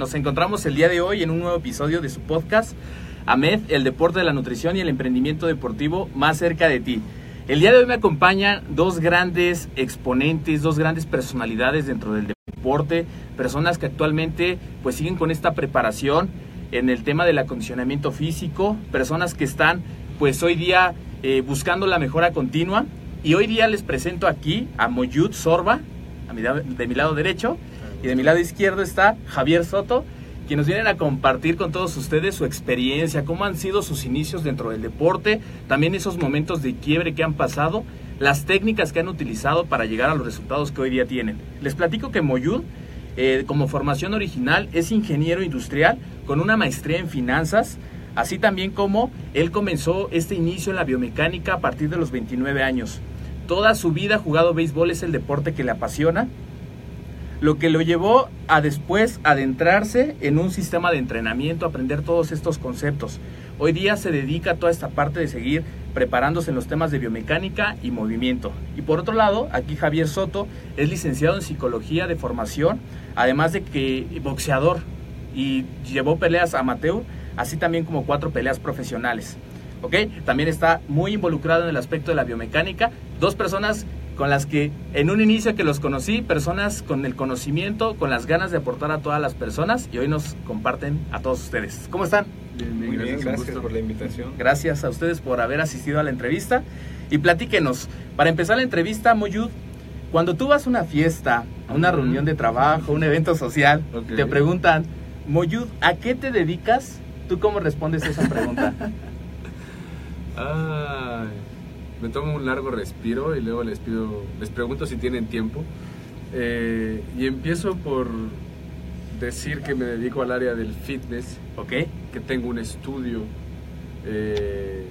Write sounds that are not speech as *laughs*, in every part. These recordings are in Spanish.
Nos encontramos el día de hoy en un nuevo episodio de su podcast, AMED, el deporte de la nutrición y el emprendimiento deportivo más cerca de ti. El día de hoy me acompañan dos grandes exponentes, dos grandes personalidades dentro del deporte, personas que actualmente pues siguen con esta preparación en el tema del acondicionamiento físico, personas que están pues hoy día eh, buscando la mejora continua y hoy día les presento aquí a Moyud Sorba, de mi lado derecho, y de mi lado izquierdo está Javier Soto, quienes vienen a compartir con todos ustedes su experiencia, cómo han sido sus inicios dentro del deporte, también esos momentos de quiebre que han pasado, las técnicas que han utilizado para llegar a los resultados que hoy día tienen. Les platico que Moyud, eh, como formación original, es ingeniero industrial con una maestría en finanzas, así también como él comenzó este inicio en la biomecánica a partir de los 29 años. Toda su vida jugado béisbol, es el deporte que le apasiona lo que lo llevó a después adentrarse en un sistema de entrenamiento, aprender todos estos conceptos. Hoy día se dedica a toda esta parte de seguir preparándose en los temas de biomecánica y movimiento. Y por otro lado, aquí Javier Soto es licenciado en psicología de formación, además de que boxeador y llevó peleas amateur, así también como cuatro peleas profesionales. ¿Ok? También está muy involucrado en el aspecto de la biomecánica. Dos personas con las que en un inicio que los conocí, personas con el conocimiento, con las ganas de aportar a todas las personas y hoy nos comparten a todos ustedes. ¿Cómo están? Bien, bien, Muy gracias, gracias por la invitación. Gracias a ustedes por haber asistido a la entrevista y platíquenos. Para empezar la entrevista, Moyud, cuando tú vas a una fiesta, a una reunión de trabajo, un evento social, okay. te preguntan, Moyud, ¿a qué te dedicas? ¿Tú cómo respondes a esa pregunta? *laughs* Ay me tomo un largo respiro y luego les pido, les pregunto si tienen tiempo. Eh, y empiezo por decir que me dedico al área del fitness, okay. que tengo un estudio, eh,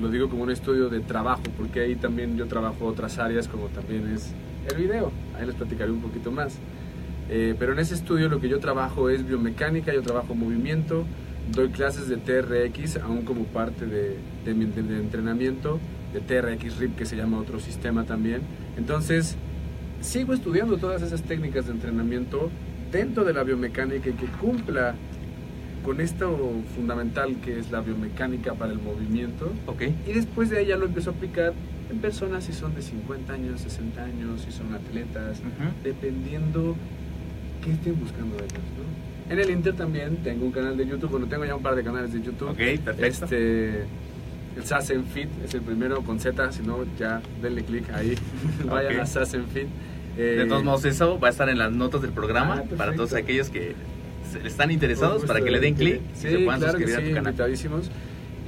lo digo como un estudio de trabajo, porque ahí también yo trabajo otras áreas como también es el video, ahí les platicaré un poquito más. Eh, pero en ese estudio lo que yo trabajo es biomecánica, yo trabajo movimiento, doy clases de TRX aún como parte de, de mi de, de entrenamiento de TRX RIP, que se llama otro sistema también. Entonces, sigo estudiando todas esas técnicas de entrenamiento dentro de la biomecánica y que cumpla con esto fundamental que es la biomecánica para el movimiento. Okay. Y después de ahí ya lo empiezo a aplicar en personas si son de 50 años, 60 años, si son atletas, uh -huh. dependiendo qué estén buscando ellos. ¿no? En el Inter también tengo un canal de YouTube, bueno, tengo ya un par de canales de YouTube. Ok, perfecto. Este, el Sassen Fit es el primero con Z, si no, ya denle clic ahí, *laughs* vayan okay. a Sassen Fit. Eh, de todos modos, eso va a estar en las notas del programa ah, para todos aquellos que están interesados, para que le den clic sí, y se puedan claro suscribir sí, a tu canal.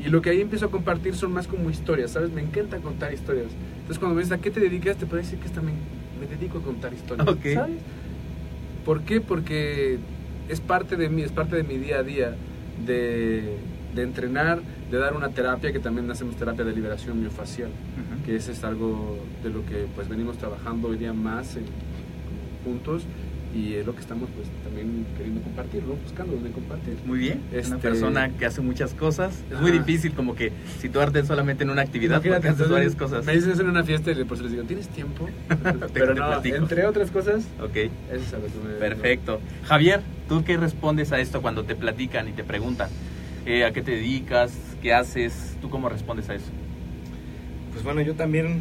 Y lo que ahí empiezo a compartir son más como historias, ¿sabes? Me encanta contar historias. Entonces, cuando me dices a qué te dedicas, te puedo decir que también me dedico a contar historias, okay. ¿sabes? ¿Por qué? Porque es parte de mí, es parte de mi día a día de, de entrenar, de dar una terapia, que también hacemos terapia de liberación miofacial, Ujú. que ese es algo de lo que pues venimos trabajando hoy día más en- juntos y es lo que estamos pues también queriendo compartir, ¿no? buscando donde compartir. Muy bien, es una Este- persona que hace muchas cosas. Es muy Ajá. difícil como que situarte solamente en una actividad porque haces varias cosas. Me dicen eso en una fiesta y por eso les digo, ¿tienes tiempo? *laughs* Pero no, entre otras cosas, Ok, eso es a lo que me perfecto. Javier, ¿tú qué respondes a esto cuando te platican y te preguntan? Eh, ¿A qué te dedicas? ¿Qué haces? ¿Tú cómo respondes a eso? Pues bueno, yo también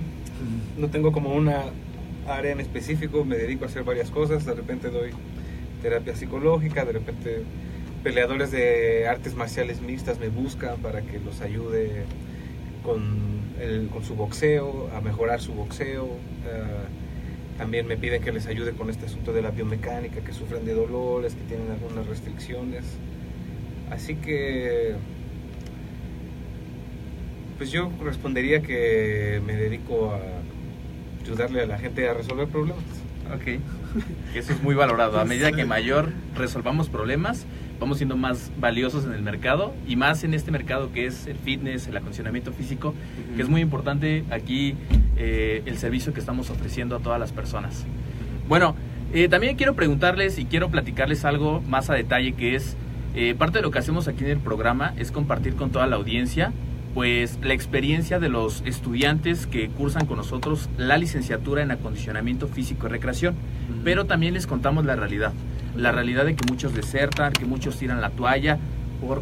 no tengo como una área en específico, me dedico a hacer varias cosas, de repente doy terapia psicológica, de repente peleadores de artes marciales mixtas me buscan para que los ayude con, el- con su boxeo, a mejorar su boxeo. ah, también me piden que les ayude con este asunto de la biomecánica, que sufren de dolores, que tienen algunas restricciones. Así que pues yo respondería que me dedico a ayudarle a la gente a resolver problemas. Ok. *laughs* Eso es muy valorado. A medida que mayor resolvamos problemas, vamos siendo más valiosos en el mercado y más en este mercado que es el fitness, el acondicionamiento físico, que es muy importante aquí eh, el servicio que estamos ofreciendo a todas las personas. Bueno, eh, también quiero preguntarles y quiero platicarles algo más a detalle que es eh, parte de lo que hacemos aquí en el programa es compartir con toda la audiencia pues la experiencia de los estudiantes que cursan con nosotros la licenciatura en acondicionamiento físico y recreación, pero también les contamos la realidad, la realidad de que muchos desertan, que muchos tiran la toalla por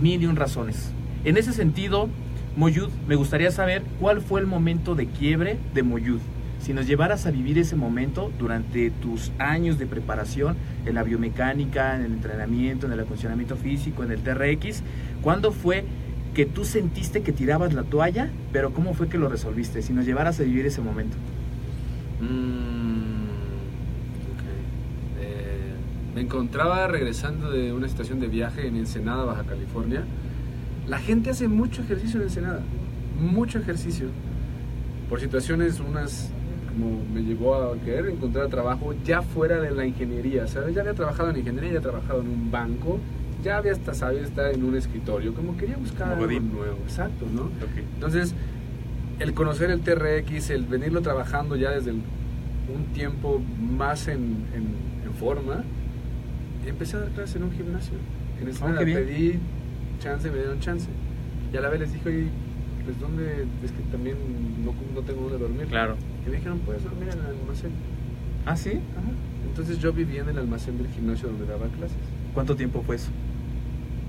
mil y un razones. En ese sentido, Moyud, me gustaría saber cuál fue el momento de quiebre de Moyud. Si nos llevaras a vivir ese momento durante tus años de preparación en la biomecánica, en el entrenamiento, en el acondicionamiento físico, en el TRX, ¿cuándo fue que tú sentiste que tirabas la toalla, pero cómo fue que lo resolviste? Si nos llevaras a vivir ese momento. Mm. Eh, me encontraba regresando de una estación de viaje en Ensenada, Baja California. La gente hace mucho ejercicio en Ensenada, mucho ejercicio. Por situaciones, unas como me llevó a querer encontrar trabajo ya fuera de la ingeniería, ¿sabes? Ya había trabajado en ingeniería, ya había trabajado en un banco, ya había hasta sabido estar en un escritorio, como quería buscar Como algo nuevo, exacto, ¿no? Entonces, el conocer el TRX, el venirlo trabajando ya desde el- un tiempo más en, en- en forma, empecé a dar clases en un gimnasio. En Ah, qué bien. pedí chance, me dieron chance. Y a la vez les dije, oye, pues dónde, es que también no, no tengo dónde dormir. Claro. Y me dijeron, puedes dormir en el almacén. ¿Ah, sí? Ajá. Entonces yo vivía en el almacén del gimnasio donde daba clases. ¿Cuánto tiempo fue eso?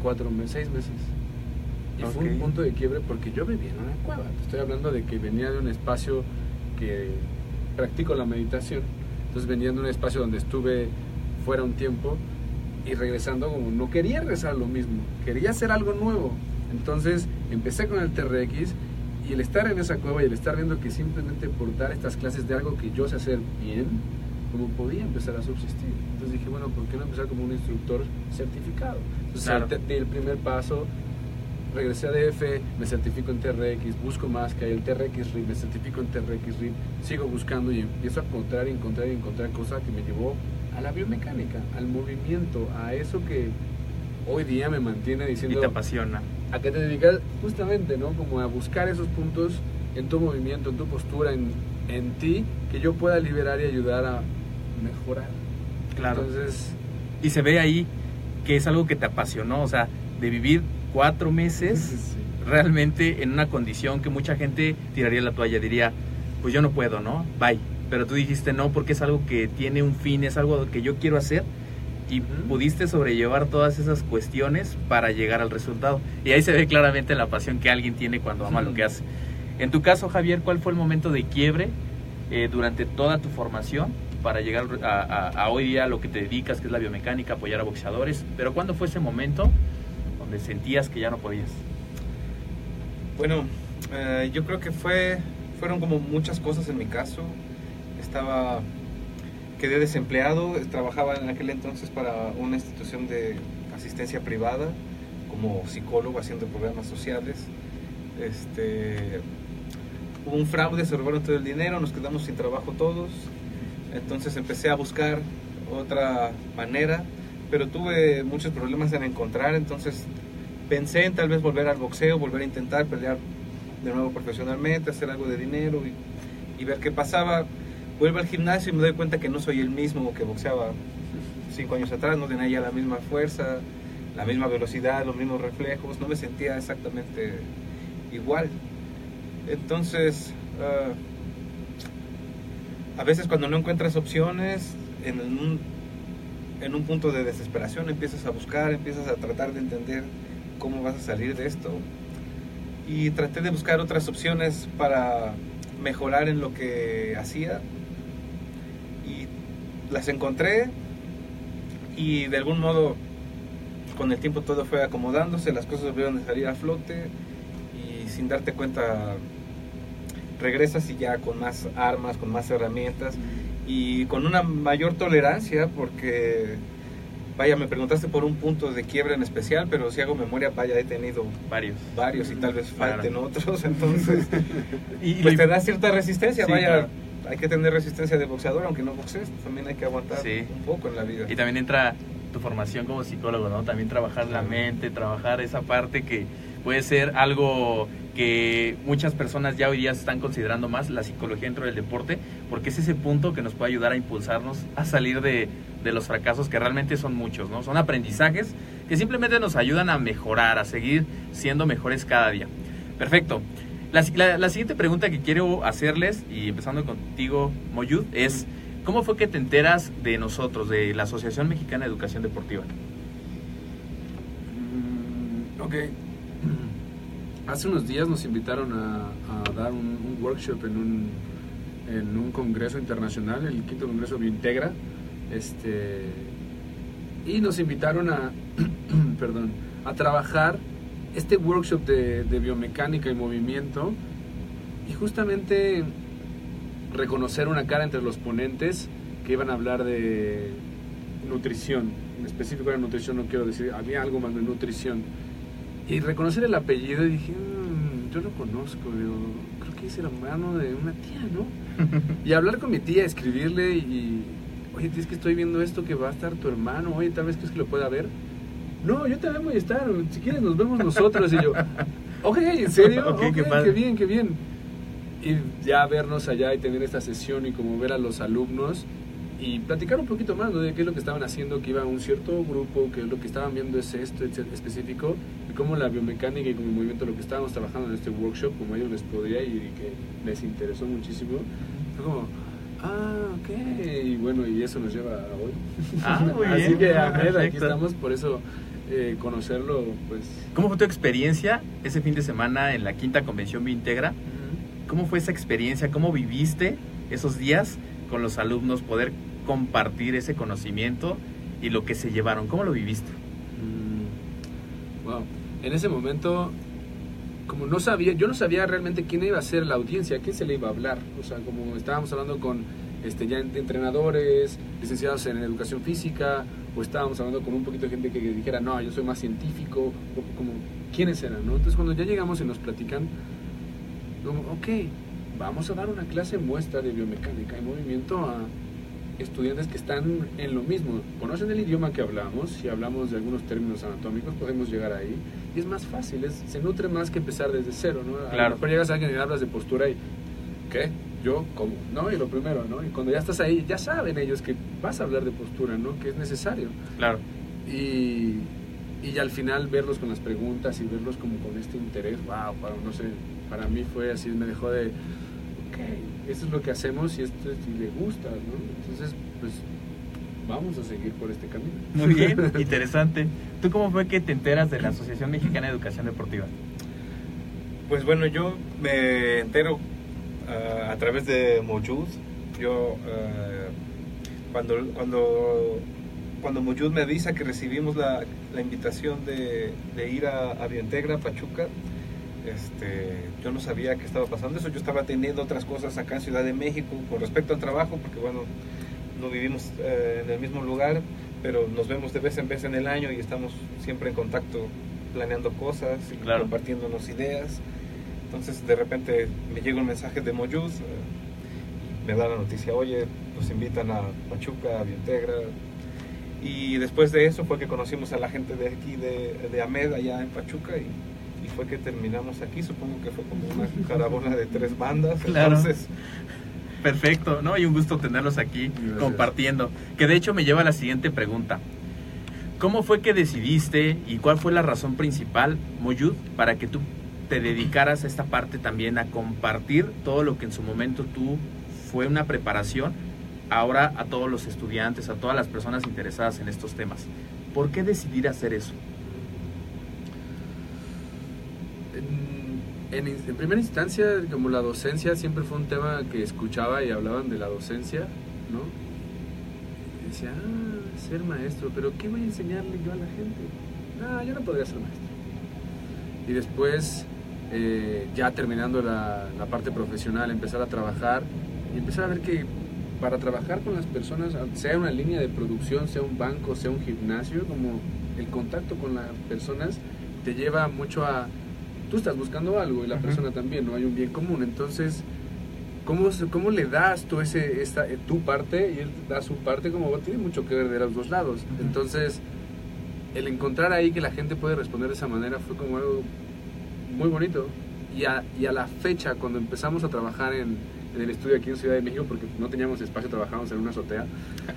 Cuatro meses, seis meses. Y fue Ok. un punto de quiebre porque yo vivía en una cueva. Te estoy hablando de que venía de un espacio que practico la meditación. Entonces venía de un espacio donde estuve fuera un tiempo y regresando como no quería regresar a lo mismo, quería hacer algo nuevo. Entonces empecé con el TRX y el estar en esa cueva y el estar viendo que simplemente por dar estas clases de algo que yo sé hacer bien, como podía empezar a subsistir. Entonces dije, bueno, ¿por qué no empezar como un instructor certificado? Entonces Claro. di el primer paso, regresé a DF, me certifico en TRX, busco más que hay el TRX RIP, me certifico en TRX RIP, sigo buscando y empiezo a encontrar y encontrar y encontrar cosas que me llevó a la biomecánica, al movimiento, a eso que hoy día me mantiene Y diciendo te apasiona. A qué te dedicas justamente, ¿no? Como a buscar esos puntos en tu movimiento, en tu postura, en, en ti, que yo pueda liberar y ayudar a mejorar. Claro. Entonces, Y se ve ahí que es algo que te apasionó, o sea, de vivir cuatro meses *laughs* sí. realmente en una condición que mucha gente tiraría la toalla, diría, pues yo no puedo, ¿no? Bye. Pero tú dijiste no porque es algo que tiene un fin, es algo que yo quiero hacer y Ujú. pudiste sobrellevar todas esas cuestiones para llegar al resultado. Y ahí se ve claramente la pasión que alguien tiene cuando ama lo que hace. En tu caso, Javier, ¿cuál fue el momento de quiebre eh, durante toda tu formación para llegar a, a- a hoy día a lo que te dedicas, que es la biomecánica, apoyar a boxeadores? Pero ¿cuándo fue ese momento donde sentías que ya no podías? Bueno, eh, yo creo que fue, fueron como muchas cosas en mi caso. Estaba, quedé desempleado, trabajaba en aquel entonces para una institución de asistencia privada como psicólogo haciendo programas sociales. Este, hubo un fraude, se robaron todo el dinero, nos quedamos sin trabajo todos. Entonces empecé a buscar otra manera, pero tuve muchos problemas en encontrar, entonces pensé en tal vez volver al boxeo, volver a intentar pelear de nuevo profesionalmente, hacer algo de dinero y, y ver qué pasaba. Vuelvo al gimnasio y me doy cuenta que no soy el mismo que boxeaba cinco años atrás, no tenía ya la misma fuerza, la misma velocidad, los mismos reflejos, no me sentía exactamente igual. Entonces, ah, a veces cuando no encuentras opciones, en un, en un punto de desesperación empiezas a buscar, empiezas a tratar de entender cómo vas a salir de esto. Y traté de buscar otras opciones para mejorar en lo que hacía. Las encontré y de algún modo con el tiempo todo fue acomodándose, las cosas volvieron a salir a flote y sin darte cuenta regresas y ya con más armas, con más herramientas y con una mayor tolerancia porque vaya, me preguntaste por un punto de quiebra en especial, pero si hago memoria, vaya, he tenido Varios. varios y tal vez Claro. falten otros, *laughs* entonces *laughs* Y, pues te da cierta resistencia, Sí, vaya, claro. Hay que tener resistencia de boxeador, aunque no boxees, también hay que aguantar Sí. un poco en la vida. Y también entra tu formación como psicólogo, ¿no? También trabajar la mente, trabajar esa parte que puede ser algo que muchas personas ya hoy día están considerando más, la psicología dentro del deporte, porque es ese punto que nos puede ayudar a impulsarnos a salir de, de los fracasos que realmente son muchos, ¿no? Son aprendizajes que simplemente nos ayudan a mejorar, a seguir siendo mejores cada día. Perfecto. La, la- la siguiente pregunta que quiero hacerles, y empezando contigo, Moyud, es ¿cómo fue que te enteras de nosotros, de la Asociación Mexicana de Educación Deportiva? Mm, ok. *clears throat* Hace unos días nos invitaron a, a dar un, un workshop en un, en un congreso internacional, el quinto congreso Biointegra. Este, y nos invitaron a, *clears throat* perdón, a trabajar este workshop de, de biomecánica y movimiento y justamente reconocer una cara entre los ponentes que iban a hablar de nutrición. En específico era nutrición, no quiero decir, había algo más de nutrición. Y reconocer el apellido y dije, "Mm, yo lo conozco, yo creo que es hermano de una tía, ¿no? *laughs* y hablar con mi tía, escribirle y, oye, es que estoy viendo esto que va a estar tu hermano, oye, tal vez crees que lo pueda ver. No, yo también voy a estar, si quieres nos vemos nosotros. Y yo, *laughs* ok, ¿en serio? Ok, Ok, qué qué, bien, qué bien. Y ya vernos allá y tener esta sesión y como ver a los alumnos y platicar un poquito más ¿no? de qué es lo que estaban haciendo, que iba un cierto grupo, que lo que estaban viendo es esto específico, y cómo la biomecánica y como el movimiento, lo que estábamos trabajando en este workshop, como a ellos les podría y que les interesó muchísimo, fue como, ah, ok, y bueno, y eso nos lleva a hoy. Ah, muy *laughs* Así bien. que, Ahmed, aquí Perfecto. estamos, por eso eh, conocerlo, pues... ¿Cómo fue tu experiencia ese fin de semana en la quinta convención Bintegra? ¿Cómo fue esa experiencia? ¿Cómo viviste esos días con los alumnos? Poder compartir ese conocimiento y lo que se llevaron. ¿Cómo lo viviste? Mm, Wow. En ese momento, como no sabía, yo no sabía realmente quién iba a ser la audiencia, a quién se le iba a hablar. O sea, como estábamos hablando con este, ya ent- entrenadores, licenciados en educación física, o estábamos hablando con un poquito de gente que dijera, no, yo soy más científico, o como, ¿quiénes eran? ¿no? Entonces, cuando ya llegamos y nos platican, como, ok, vamos a dar una clase muestra de biomecánica y movimiento a estudiantes que están en lo mismo, conocen el idioma que hablamos, si hablamos de algunos términos anatómicos podemos llegar ahí y es más fácil, es, se nutre más que empezar desde cero, ¿no? Claro. mejor llegas a alguien y hablas de postura y ¿qué? Yo, ¿cómo? ¿No? Y lo primero, ¿no? Y cuando ya estás ahí, ya saben ellos que vas a hablar de postura, ¿no? Que es necesario. Claro. Y, y ya al final verlos con las preguntas y verlos como con este interés, wow, para, no sé, para mí fue así, me dejó de, ok, esto es lo que hacemos y esto es, y le gusta, ¿no? Entonces, pues vamos a seguir por este camino. Muy bien, *laughs* interesante. ¿Tú cómo fue que te enteras de la Asociación Mexicana de Educación Deportiva? Pues bueno, yo me entero ah, a través de Mojud. Yo ah, cuando cuando cuando Mojud me avisa que recibimos la, la invitación de, de ir a, a Biointegra, Pachuca, este, yo no sabía qué estaba pasando eso. Yo estaba teniendo otras cosas acá en Ciudad de México con respecto al trabajo, porque bueno, no vivimos eh, en el mismo lugar, pero nos vemos de vez en vez en el año y estamos siempre en contacto planeando cosas y Claro. compartiéndonos ideas. Entonces de repente me llega un mensaje de Moyuz, eh, me da la noticia, oye, nos invitan a Pachuca, a Biointegra. Y después de eso fue que conocimos a la gente de aquí, de, de Amed, allá en Pachuca, y, y fue que terminamos aquí. Supongo que fue como una *laughs* caravana de tres bandas. Claro. Entonces, Perfecto, ¿no? Y un gusto tenerlos aquí Gracias. compartiendo. Que de hecho me lleva a la siguiente pregunta. ¿Cómo fue que decidiste y cuál fue la razón principal, Moyud, para que tú te dedicaras a esta parte también, a compartir todo lo que en su momento tú fue una preparación, ahora a todos los estudiantes, a todas las personas interesadas en estos temas? ¿Por qué decidir hacer eso? En, en, primera instancia, como la docencia siempre fue un tema que escuchaba y hablaban de la docencia, ¿no? Y decía, ah, ser maestro, pero ¿qué voy a enseñarle yo a la gente? No, yo no podría ser maestro. Y después, eh, ya terminando la, la parte profesional, empezar a trabajar y empezar a ver que para trabajar con las personas, sea una línea de producción, sea un banco, sea un gimnasio, como el contacto con las personas te lleva mucho a tú estás buscando algo y la persona también, no hay un bien común. Entonces, ¿cómo, cómo le das tú ese, esta, eh, tu parte y él da su parte? Como tiene mucho que ver de los dos lados. Entonces, el encontrar ahí que la gente puede responder de esa manera fue como algo muy bonito. Y a, y a la fecha, cuando empezamos a trabajar en, en el estudio aquí en Ciudad de México, porque no teníamos espacio, trabajábamos en una azotea.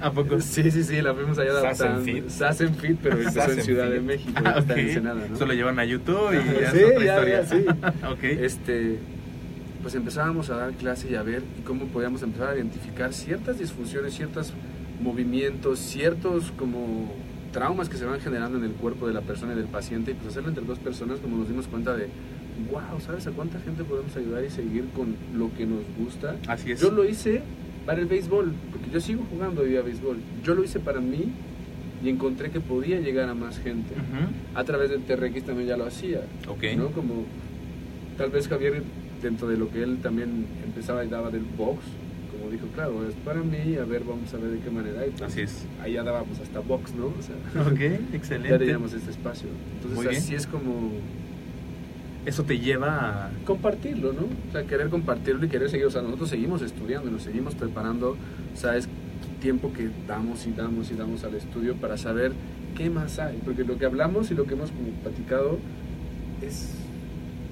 ¿A poco? *laughs* Sí, sí, sí, la fuimos allá adaptando. Sassen Fit, pero empezó en Ciudad Fit. de México, Ah, está ok. en Ensenada, ¿no? Eso lo llevan a YouTube y ya Sí, es otra ya, historia. ya, sí. *laughs* ok. este, pues empezábamos a dar clase y a ver y cómo podíamos empezar a identificar ciertas disfunciones, ciertos movimientos, ciertos como traumas que se van generando en el cuerpo de la persona y del paciente y pues hacerlo entre dos personas como nos dimos cuenta de wow, ¿sabes a cuánta gente podemos ayudar y seguir con lo que nos gusta? Así es. Yo lo hice para el béisbol, porque yo sigo jugando hoy a béisbol. Yo lo hice para mí y encontré que podía llegar a más gente. A través del TRX también ya lo hacía. Ok. ¿no? Como tal vez Javier, dentro de lo que él también empezaba y daba del box, como dijo, claro, es para mí, a ver, vamos a ver de qué manera. Y pues, Así es. Ahí ya dábamos hasta box, ¿no? O sea, *laughs* Ok, *laughs* ya excelente. teníamos este espacio. Entonces Muy bien. así es como Eso te lleva a... compartirlo, ¿no? O sea, querer compartirlo y querer seguir. O sea, nosotros seguimos estudiando, nos seguimos preparando, o sea, es tiempo que damos y damos y damos al estudio para saber qué más hay. Porque lo que hablamos y lo que hemos como platicado es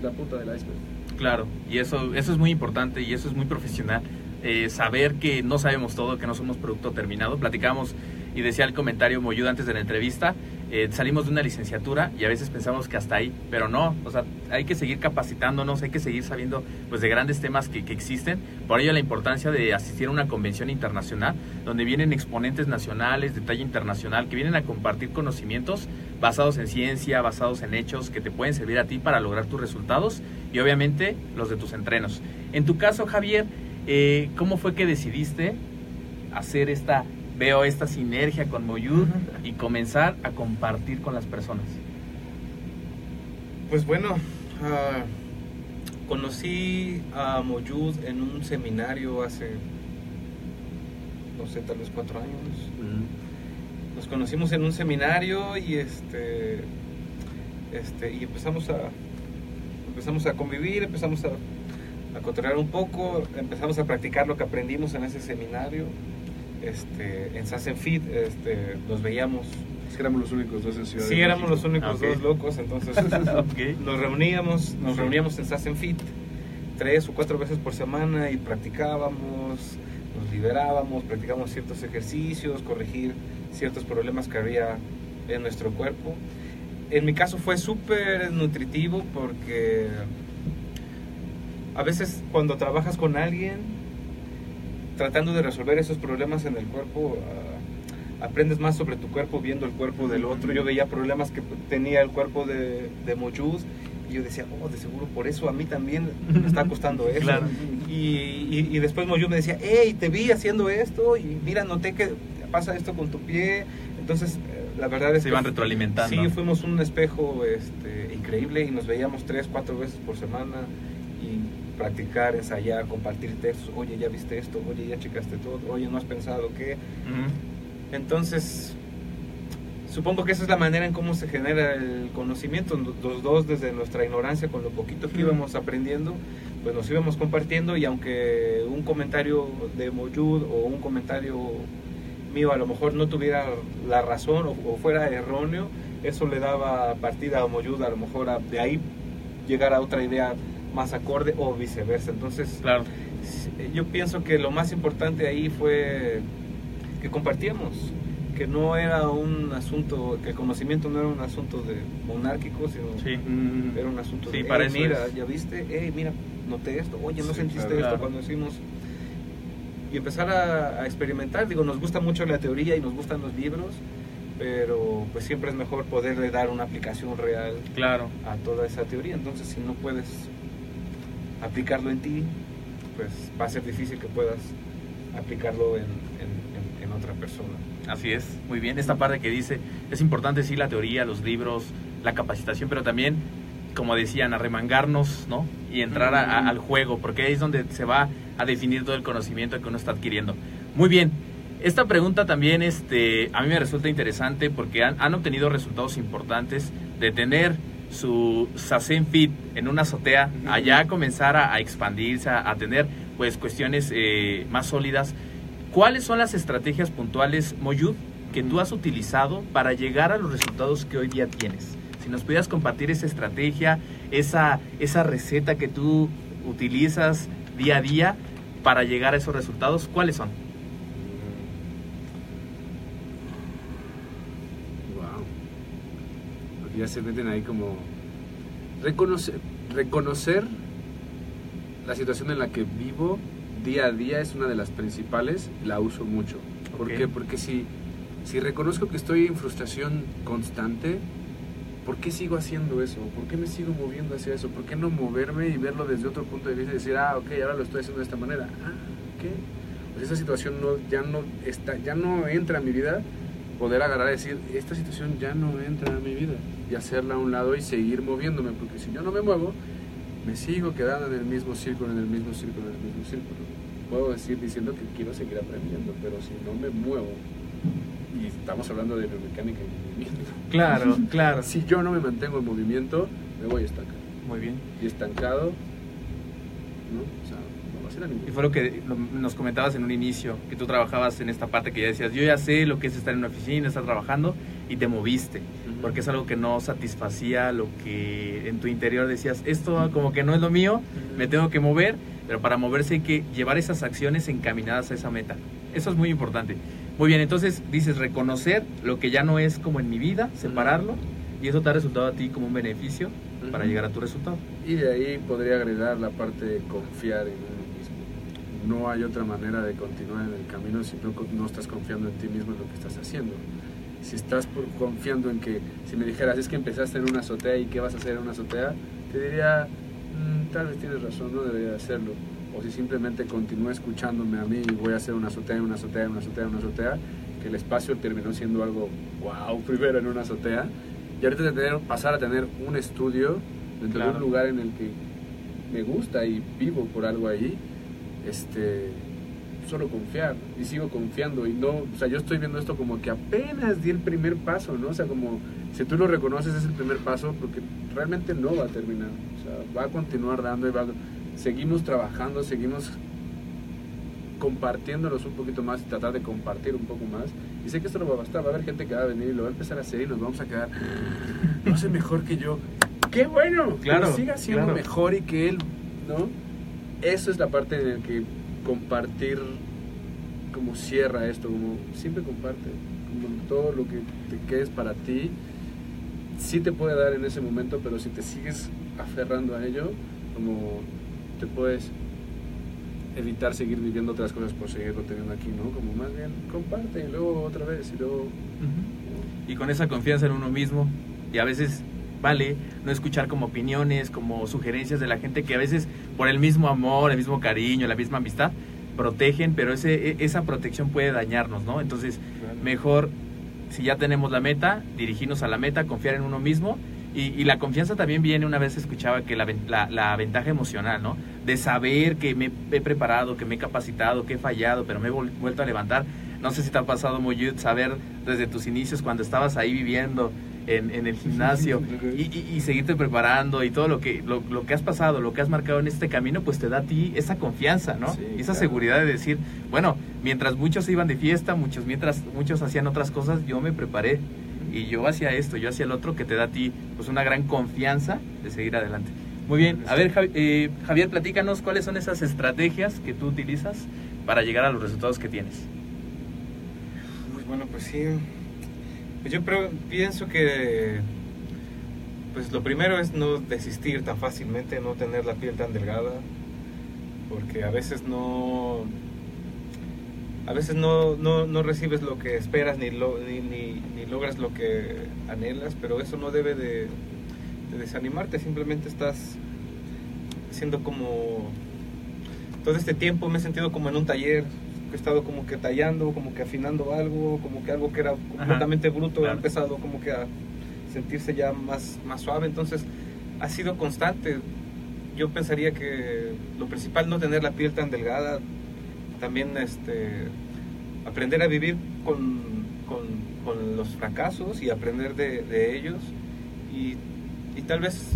la punta del iceberg. Claro, y eso, eso es muy importante y eso es muy profesional. Eh, saber que no sabemos todo, que no somos producto terminado. Platicamos y decía el comentario Moyud antes de la entrevista, eh, salimos de una licenciatura y a veces pensamos que hasta ahí, pero no, o sea, hay que seguir capacitándonos, hay que seguir sabiendo pues de grandes temas que, que existen. Por ello la importancia de asistir a una convención internacional donde vienen exponentes nacionales de talla internacional que vienen a compartir conocimientos basados en ciencia, basados en hechos que te pueden servir a ti para lograr tus resultados y obviamente los de tus entrenos. En tu caso, Javier, eh, ¿cómo fue que decidiste hacer esta, veo esta sinergia con Moyud y comenzar a compartir con las personas? Pues bueno, ah, conocí a Moyud en un seminario hace, no sé, tal vez cuatro años. Nos conocimos en un seminario y este, este y empezamos a empezamos a convivir, empezamos a, a cotorrear un poco, empezamos a practicar lo que aprendimos en ese seminario. Este, en Sassen Fit, este, nos veíamos. Es que éramos los únicos dos en Ciudad Sí, de éramos los únicos Ok. dos locos, entonces *laughs* ok. nos reuníamos, nos reuníamos en Sassen Fit tres o cuatro veces por semana y practicábamos, nos liberábamos, practicábamos ciertos ejercicios, corregir ciertos problemas que había en nuestro cuerpo. En mi caso fue súper nutritivo porque a veces cuando trabajas con alguien tratando de resolver esos problemas en el cuerpo, ah, aprendes más sobre tu cuerpo viendo el cuerpo del otro. Yo veía problemas que tenía el cuerpo de, de Moyud y yo decía, oh, de seguro por eso a mí también me está costando eso. Claro. Y, y, y después Moyud me decía, hey, te vi haciendo esto y mira, noté que pasa esto con tu pie. Entonces, eh, la verdad es Se que iban retroalimentando. Sí, fuimos un espejo este, increíble y nos veíamos tres, cuatro veces por semana practicar, ensayar, compartir textos. Oye, ya viste esto, oye, ya checaste todo, oye, no has pensado qué. Ujú. Entonces, supongo que esa es la manera en cómo se genera el conocimiento. Los dos desde nuestra ignorancia, con lo poquito que íbamos aprendiendo, pues nos íbamos compartiendo y aunque un comentario de Moyud o un comentario mío a lo mejor no tuviera la razón o, o fuera erróneo, eso le daba partida a Moyud a lo mejor a- de ahí llegar a otra idea más acorde o viceversa. Entonces, Claro. yo pienso que lo más importante ahí fue que compartíamos, que no era un asunto, que el conocimiento no era un asunto de monárquico, sino Sí. era un asunto Sí, de, para "Ey, eso mira, es. ya viste, hey, mira, noté esto, oye, ¿no Sí, sentiste claro. esto Claro. cuando decimos? Y empezar a, a experimentar, digo, nos gusta mucho la teoría y nos gustan los libros, pero pues siempre es mejor poderle dar una aplicación real Claro. a toda esa teoría. Entonces, si no puedes aplicarlo en ti, pues va a ser difícil que puedas aplicarlo en, en- otra persona. Así es, muy bien. Esta parte que dice, es importante sí la teoría, los libros, la capacitación, pero también, como decían, arremangarnos, ¿no? Y entrar a- a- al juego, porque ahí es donde se va a definir todo el conocimiento que uno está adquiriendo. Muy bien. Esta pregunta también este, a mí me resulta interesante porque han, han obtenido resultados importantes de tener su Sazen Fit en una azotea, allá comenzar a, a expandirse, a, a tener pues cuestiones eh, más sólidas. ¿Cuáles son las estrategias puntuales, Moyud, que tú has utilizado para llegar a los resultados que hoy día tienes? Si nos pudieras compartir esa estrategia, esa, esa receta que tú utilizas día a día para llegar a esos resultados, ¿cuáles son? Wow. Porque ya se meten ahí como reconocer, reconocer la situación en la que vivo día a día es una de las principales, la uso mucho. ¿Por Ok. qué? Porque si, si reconozco que estoy en frustración constante, ¿por qué sigo haciendo eso? ¿Por qué me sigo moviendo hacia eso? ¿Por qué no moverme y verlo desde otro punto de vista y decir, ah, ok, ahora lo estoy haciendo de esta manera? Ah, ok. Pues esa situación no, ya, no está, ya no entra a mi vida, poder agarrar y decir, esta situación ya no entra a mi vida y hacerla a un lado y seguir moviéndome, porque si yo no me muevo, me sigo quedando en el mismo círculo, en el mismo círculo, en el mismo círculo. Puedo decir diciendo que quiero seguir aprendiendo, pero si no me muevo, y estamos hablando de biomecánica y movimiento, Claro, *laughs* claro. si yo no me mantengo en movimiento, me voy a estancar. Muy bien. Y estancado, ¿no? O sea, no va a ser a ningún Y fue lo que nos comentabas en un inicio, que tú trabajabas en esta parte que ya decías, yo ya sé lo que es estar en una oficina, estar trabajando, y te moviste. Porque es algo que no satisfacía lo que en tu interior decías, esto como que no es lo mío, me tengo que mover, pero para moverse hay que llevar esas acciones encaminadas a esa meta. Eso es muy importante. Muy bien, entonces dices reconocer lo que ya no es como en mi vida, separarlo, y eso te ha resultado a ti como un beneficio para Ujú. llegar a tu resultado. Y de ahí podría agregar la parte de confiar en uno mismo. No hay otra manera de continuar en el camino si no, no estás confiando en ti mismo en lo que estás haciendo. Si estás por- confiando en que, si me dijeras, es que empezaste en una azotea y qué vas a hacer en una azotea, te diría, "Mm, tal vez tienes razón, no debería hacerlo. O si simplemente continúo escuchándome a mí y voy a hacer una azotea, una azotea, una azotea, una azotea, que el espacio terminó siendo algo, wow, *laughs* primero en una azotea, y ahorita de tener, pasar a tener un estudio dentro de Claro. un lugar en el que me gusta y vivo por algo ahí, este, solo confiar y sigo confiando y no, o sea, yo estoy viendo esto como que apenas di el primer paso, ¿no? O sea, como si tú lo reconoces es el primer paso porque realmente no va a terminar, o sea, va a continuar dando y va a- seguimos trabajando, seguimos compartiéndonos un poquito más y tratar de compartir un poco más. Y sé que esto no va a bastar, va a haber gente que va a venir y lo va a empezar a hacer y nos vamos a quedar, no sé mejor que yo. ¡Qué bueno! Claro, Que siga siendo claro. mejor y que él, ¿no? Eso es la parte en la que compartir como cierra esto, como siempre comparte, como todo lo que te quedes para ti, sí te puede dar en ese momento, pero si te sigues aferrando a ello, como te puedes evitar seguir viviendo otras cosas por seguirlo teniendo aquí, ¿no? Como más bien comparte y luego otra vez y luego... y con esa confianza en uno mismo y a veces vale no escuchar como opiniones, como sugerencias de la gente que a veces por el mismo amor, el mismo cariño, la misma amistad protegen, pero ese, e- esa protección puede dañarnos, ¿no? Entonces, mejor si ya tenemos la meta, dirigirnos a la meta, confiar en uno mismo y, y la confianza también viene, una vez escuchaba que la, la, la ventaja emocional, ¿no? De saber que me he preparado, que me he capacitado, que he fallado, pero me he vuelto a levantar. No sé si te ha pasado, Moyud, saber desde tus inicios cuando estabas ahí viviendo en, en el gimnasio y, y- y seguirte preparando y todo lo que, lo, lo que has pasado, lo que has marcado en este camino, pues te da a ti esa confianza, ¿no? Sí, esa claro. seguridad de decir, bueno, mientras muchos iban de fiesta, muchos mientras muchos hacían otras cosas, yo me preparé y yo hacía esto, yo hacía el otro, que te da a ti pues una gran confianza de seguir adelante. Muy bien, a ver Javi- eh, Javier, platícanos cuáles son esas estrategias que tú utilizas para llegar a los resultados que tienes. Muy bueno, pues sí. Pues yo pienso que pues lo primero es no desistir tan fácilmente, no tener la piel tan delgada, porque a veces no a veces no, no, no recibes lo que esperas ni, lo- ni, ni- logras lo que anhelas, pero eso no debe de, de desanimarte, simplemente estás siendo como todo este tiempo me he sentido como en un taller, he estado como que tallando, como que afinando algo, como que algo que era completamente bruto claro. ha empezado como que a sentirse ya más, más suave, entonces ha sido constante. Yo pensaría que lo principal no tener la piel tan delgada, también este aprender a vivir con, con, con los fracasos y aprender de, de ellos y, y tal vez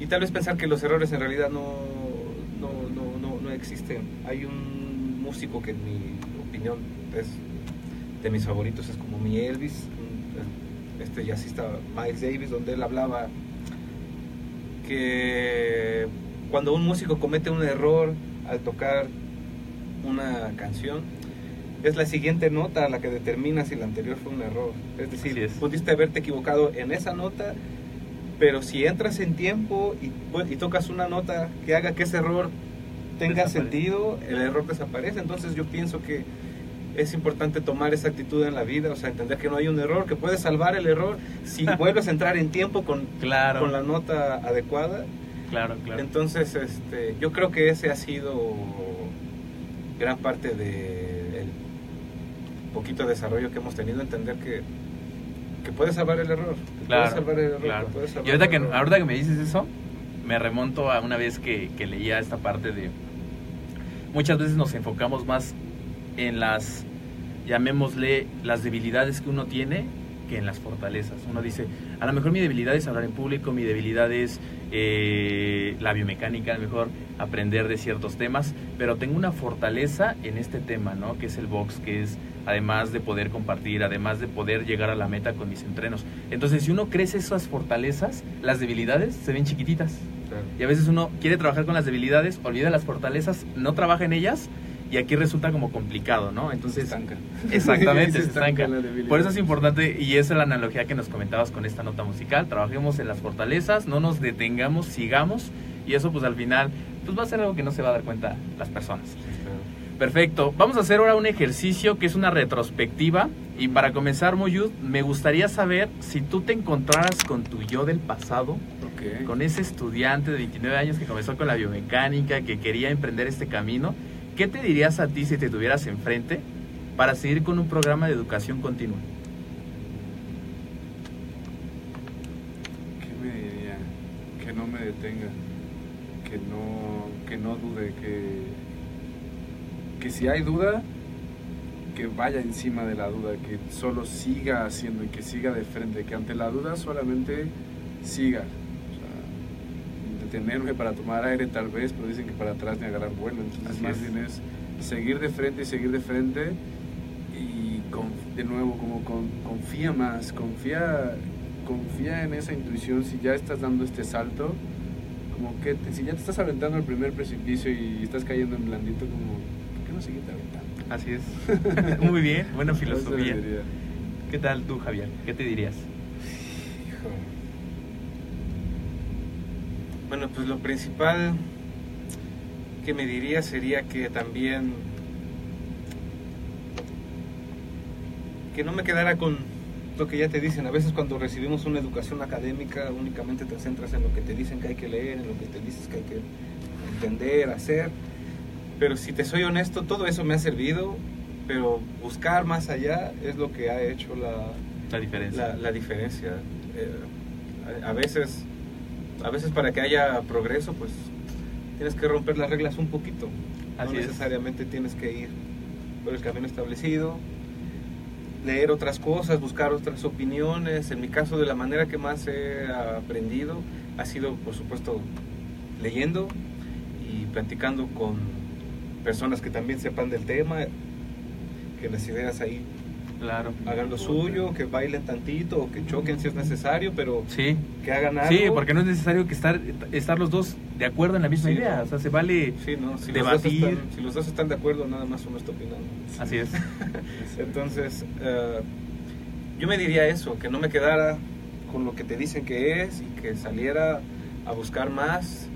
y tal vez pensar que los errores en realidad no, no, no, no, no existen. Hay un músico que en mi opinión es de mis favoritos, es como mi Elvis, este jazzista Miles Davis, donde él hablaba que cuando un músico comete un error al tocar una canción, es la siguiente nota la que determina si la anterior fue un error. Es decir, es. pudiste haberte equivocado en esa nota, pero si entras en tiempo y, y tocas una nota que haga que ese error tenga sentido, el error desaparece. Entonces yo pienso que es importante tomar esa actitud en la vida, o sea, entender que no hay un error, que puedes salvar el error si *laughs* vuelves a entrar en tiempo con, Claro, con la nota adecuada. claro, claro. Entonces, este, yo creo que ese ha sido gran parte del poquito desarrollo que hemos tenido, entender que, que puedes salvar el error. Que Claro, puedes salvar el error. claro. que puedes salvar Y ahorita el que, error. ahorita que me dices eso, me remonto a una vez que, que leía esta parte de... Muchas veces nos enfocamos más en las, llamémosle, las debilidades que uno tiene que en las fortalezas. Uno dice, a lo mejor mi debilidad es hablar en público, mi debilidad es eh, la biomecánica, a lo mejor aprender de ciertos temas, pero tengo una fortaleza en este tema, ¿no? Que es el box, que es además de poder compartir, además de poder llegar a la meta con mis entrenos. Entonces, si uno crece esas fortalezas, las debilidades se ven chiquititas. Claro. Y a veces uno quiere trabajar con las debilidades, olvida las fortalezas, no trabaja en ellas y aquí resulta como complicado, ¿no? Entonces, estanca. exactamente, *laughs* Se estanca. Por eso es importante y esa es la analogía que nos comentabas con esta nota musical, trabajemos en las fortalezas, no nos detengamos, sigamos y eso pues al final pues va a ser algo que no se va a dar cuenta las personas. Perfecto. Vamos a hacer ahora un ejercicio que es una retrospectiva. Y para comenzar, Moyud, me gustaría saber si tú te encontraras con tu yo del pasado, con ese estudiante de 29 años que comenzó con la biomecánica, que quería emprender este camino, ¿qué te dirías a ti si te tuvieras enfrente para seguir con un programa de educación continua? ¿Qué me diría? Que no me detenga, que no, que no dude, que, que si hay duda, que vaya encima de la duda, que solo siga haciendo y que siga de frente, que ante la duda solamente siga. O sea, detenerme para tomar aire tal vez, pero dicen que para atrás ni agarrar vuelo, entonces Así más es. bien es seguir de frente y seguir de frente y con- de nuevo como con- confía más, confía, confía en esa intuición si ya estás dando este salto, como que te- si ya te estás aventando al primer precipicio y estás cayendo en blandito, como, ¿por qué no seguirte aventando? Así es. *laughs* Muy bien, buena filosofía. ¿Qué tal tú, Javier? ¿Qué te dirías? Hijo. Bueno, pues lo principal que me diría sería que también que no me quedara con lo que ya te dicen. A veces cuando recibimos una educación académica únicamente te centras en lo que te dicen que hay que leer, en lo que te dices que hay que entender, hacer. Pero si te soy honesto, todo eso me ha servido, pero buscar más allá es lo que ha hecho la, La diferencia. la, la diferencia. Eh, a, a veces, a veces para que haya progreso, pues tienes que romper las reglas un poquito. Así no es. necesariamente tienes que ir por el camino establecido, leer otras cosas, buscar otras opiniones. En mi caso, de la manera que más he aprendido ha sido, por supuesto, leyendo y platicando con personas que también sepan del tema, que las ideas ahí Claro. hagan lo suyo, que bailen tantito o que choquen si es necesario, pero Sí. que hagan algo. Sí, porque no es necesario que estar, estar los dos de acuerdo en la misma Sí. idea. O sea, se vale. Sí, no, si, los debatir. dos están, si los dos están de acuerdo, nada más uno está opinando. Así es. *laughs* Entonces, eh, yo me diría eso, que no me quedara con lo que te dicen que es y que saliera a buscar más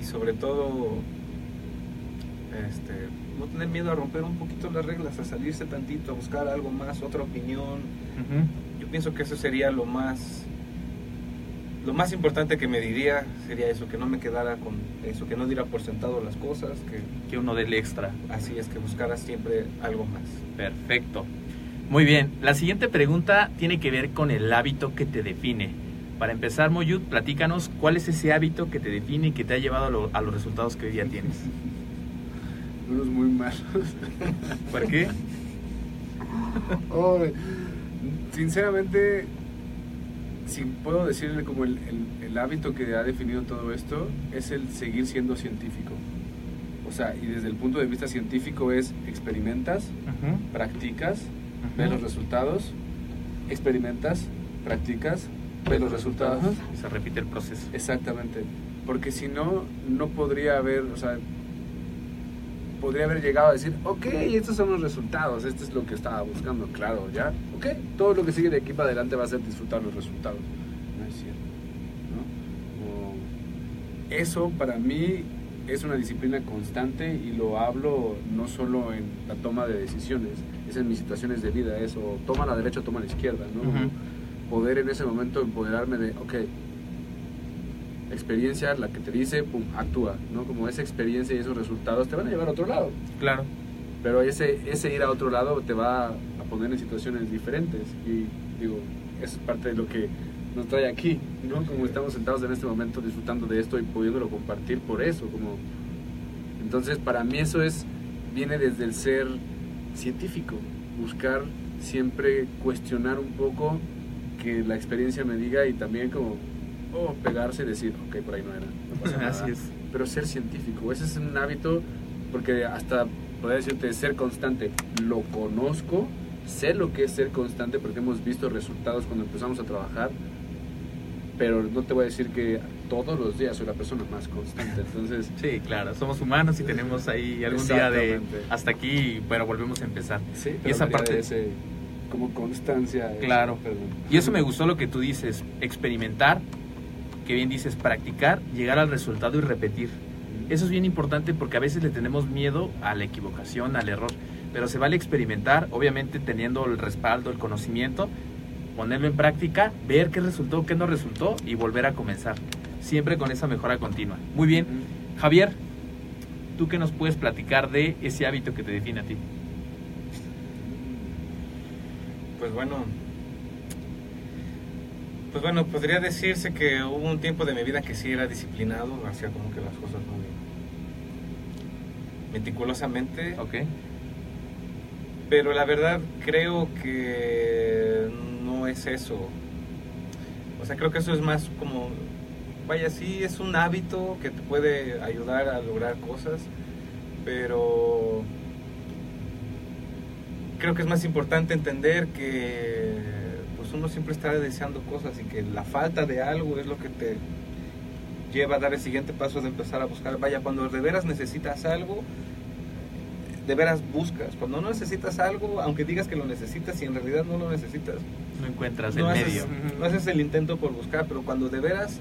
y sobre todo este, no tener miedo a romper un poquito las reglas, a salirse tantito, a buscar algo más, otra opinión. Yo pienso que eso sería lo más lo más importante que me diría sería eso, que no me quedara con eso, que no diera por sentado las cosas, que Que uno del extra. así es que buscara siempre algo más. Perfecto. Muy bien. La siguiente pregunta tiene que ver con el hábito que te define. Para empezar, Moyud, platícanos cuál es ese hábito que te define y que te ha llevado a, lo- a los resultados que hoy día tienes. *laughs* Unos muy malos. ¿Por qué? Oh, sinceramente, si puedo decirle como el, el- el hábito que ha definido todo esto, es el seguir siendo científico. O sea, y desde el punto de vista científico es experimentas, practicas, ves los resultados, experimentas, practicas, ves los resultados. Se repite el proceso. Exactamente. Porque si no, no podría haber, o sea, podría haber llegado a decir, ok, estos son los resultados, esto es lo que estaba buscando, claro, ya, ok, todo lo que sigue de aquí para adelante va a ser disfrutar los resultados. No es cierto, ¿no? Eso para mí es una disciplina constante y lo hablo no solo en la toma de decisiones, es en mis situaciones de vida, eso, toma la derecha o toma la izquierda, ¿no? Ujú. Poder en ese momento empoderarme de, ok, experiencia, la que te dice, pum, actúa, ¿no? Como esa experiencia y esos resultados te van a llevar a otro lado. Claro. Pero ese, ese ir a otro lado te va a poner en situaciones diferentes. Y digo, eso es parte de lo que nos trae aquí, ¿no? Como estamos sentados en este momento disfrutando de esto y pudiéndolo compartir por eso. Como... Entonces, para mí eso es, viene desde el ser científico, buscar siempre cuestionar un poco que la experiencia me diga y también como oh, pegarse y decir, ok, por ahí no era. no pasa nada Así es. pero ser científico. Ese es un hábito, porque hasta podría decirte ser constante. Lo conozco, sé lo que es ser constante porque hemos visto resultados cuando empezamos a trabajar, pero no te voy a decir que todos los días soy la persona más constante. Entonces, Sí, claro. Somos humanos y tenemos ahí algún día de hasta aquí, pero volvemos a empezar. sí, Y esa parte- de ese, como constancia. Claro. perdón. Y eso me gustó lo que tú dices, experimentar, que bien dices, practicar, llegar al resultado y repetir. Eso es bien importante porque a veces le tenemos miedo a la equivocación, al error, pero se vale experimentar, obviamente teniendo el respaldo, el conocimiento, ponerlo en práctica, ver qué resultó, qué no resultó y volver a comenzar. Siempre con esa mejora continua. Muy bien. Javier, ¿tú qué nos puedes platicar de ese hábito que te define a ti? Pues bueno, pues bueno, podría decirse que hubo un tiempo de mi vida que sí era disciplinado, hacía como que las cosas muy meticulosamente, ¿Ok? pero la verdad creo que no es eso. O sea, creo que eso es más como, vaya, sí es un hábito que te puede ayudar a lograr cosas, pero creo que es más importante entender que pues uno siempre está deseando cosas y que la falta de algo es lo que te lleva a dar el siguiente paso de empezar a buscar. Vaya, cuando de veras necesitas algo, de veras buscas. Cuando no necesitas algo, aunque digas que lo necesitas y en realidad no lo necesitas, No encuentras no el haces, medio. no haces el intento por buscar, pero cuando de veras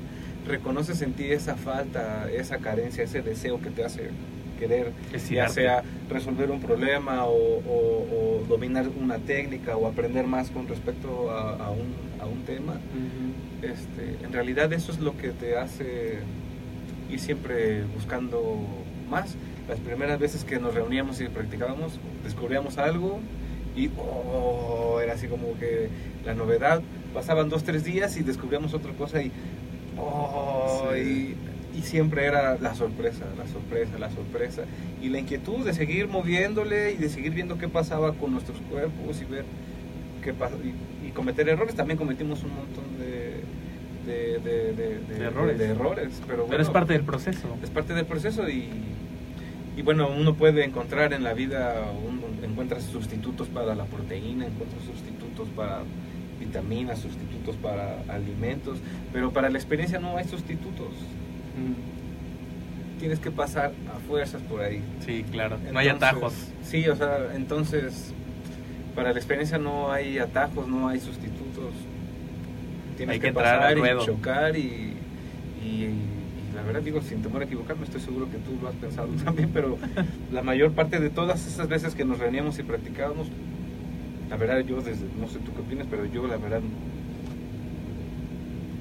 reconoces en ti esa falta, esa carencia, ese deseo que te hace querer, ya sea resolver un problema o, o- o dominar una técnica o aprender más con respecto a, a un, a un tema, este, en realidad eso es lo que te hace ir siempre buscando más. Las primeras veces que nos reuníamos y practicábamos, descubríamos algo y oh, era así como que la novedad. Pasaban dos, tres días y descubríamos otra cosa y, oh, Sí. y, y siempre era la sorpresa, la sorpresa, la sorpresa. Y la inquietud de seguir moviéndole y de seguir viendo qué pasaba con nuestros cuerpos y ver qué pasa. Y, y cometer errores. También cometimos un montón de, de, de- errores. de errores, Pero, Pero es parte del proceso. es parte del proceso y, y bueno, uno puede encontrar en la vida, uno encuentra sustitutos para la proteína, encuentra sustitutos para vitaminas, sustitutos para alimentos, pero para la experiencia no hay sustitutos. Tienes que pasar a fuerzas por ahí. Sí, claro. no hay Entonces, atajos. Sí, o sea, entonces para la experiencia no hay atajos, no hay sustitutos. Tienes Hay que, que pasar y chocar y, y- y la verdad digo, sin temor a equivocarme, estoy seguro que tú lo has pensado *laughs* también, pero *laughs* la mayor parte de todas esas veces que nos reuníamos y practicábamos, la verdad yo desde, no sé tú qué opinas, pero yo la verdad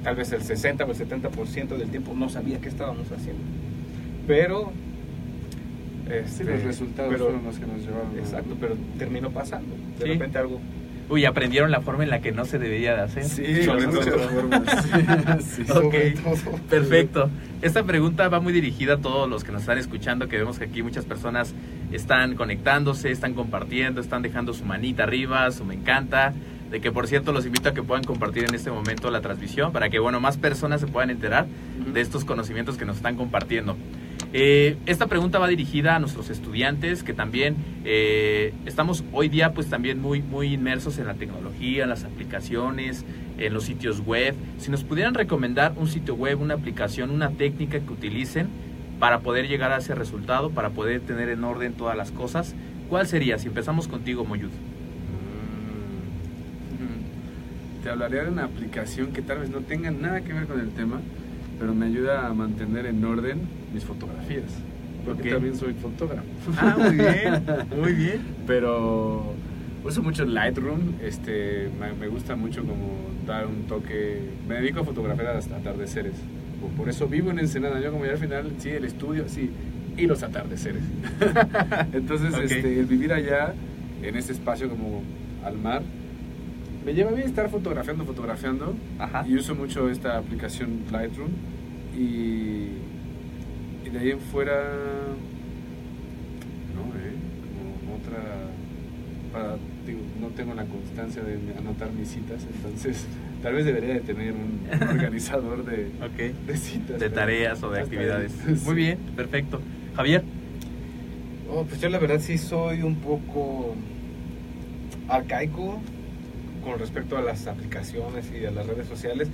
tal vez el 60 o el 70% del tiempo no sabía qué estábamos haciendo. Pero Sí, este, los resultados pero- fueron los que nos llevaron. Exacto, pero terminó pasando. De Sí. repente algo. Uy, aprendieron la forma en la que no se debería de hacer. Sí, Sobre todo. *laughs* Sí, sí. Ok, sobre todo. perfecto. Esta pregunta va muy dirigida a todos los que nos están escuchando, que vemos que aquí muchas personas están conectándose, están compartiendo, están dejando su manita arriba, su me encanta. De que, por cierto, los invito a que puedan compartir en este momento la transmisión para que, bueno, más personas se puedan enterar de estos conocimientos que nos están compartiendo. Eh, esta pregunta va dirigida a nuestros estudiantes que también eh, estamos hoy día pues también muy, muy inmersos en la tecnología, en las aplicaciones, en los sitios web. Si nos pudieran recomendar un sitio web, una aplicación, una técnica que utilicen para poder llegar a ese resultado, para poder tener en orden todas las cosas, ¿cuál sería? Si empezamos contigo, Moyud. Mm. Te hablaría de una aplicación que tal vez no tenga nada que ver con el tema, pero me ayuda a mantener en orden mis fotografías. Porque Ok. también soy fotógrafo. Ah, muy bien, muy bien. *laughs* Pero uso mucho Lightroom. Este, me, gusta mucho como dar un toque. Me dedico a fotografiar hasta atardeceres. Por- eso vivo en Ensenada. Yo como ya al final, sí, el estudio, sí, y los atardeceres. *laughs* Entonces, Ok. este, el vivir allá, en ese espacio como al mar, me lleva bien estar fotografiando, fotografiando. Ajá. Y uso mucho esta aplicación Lightroom. Y, y de ahí en fuera, no, ¿eh? Como otra, para, digo, no tengo la constancia de anotar mis citas, entonces *laughs* tal vez debería de tener un *laughs* organizador de, Ok. de citas. De tareas o de actividades. *laughs* Sí. Muy bien, perfecto. Javier. Oh, pues yo la verdad sí soy un poco arcaico con respecto a las aplicaciones y a las redes sociales.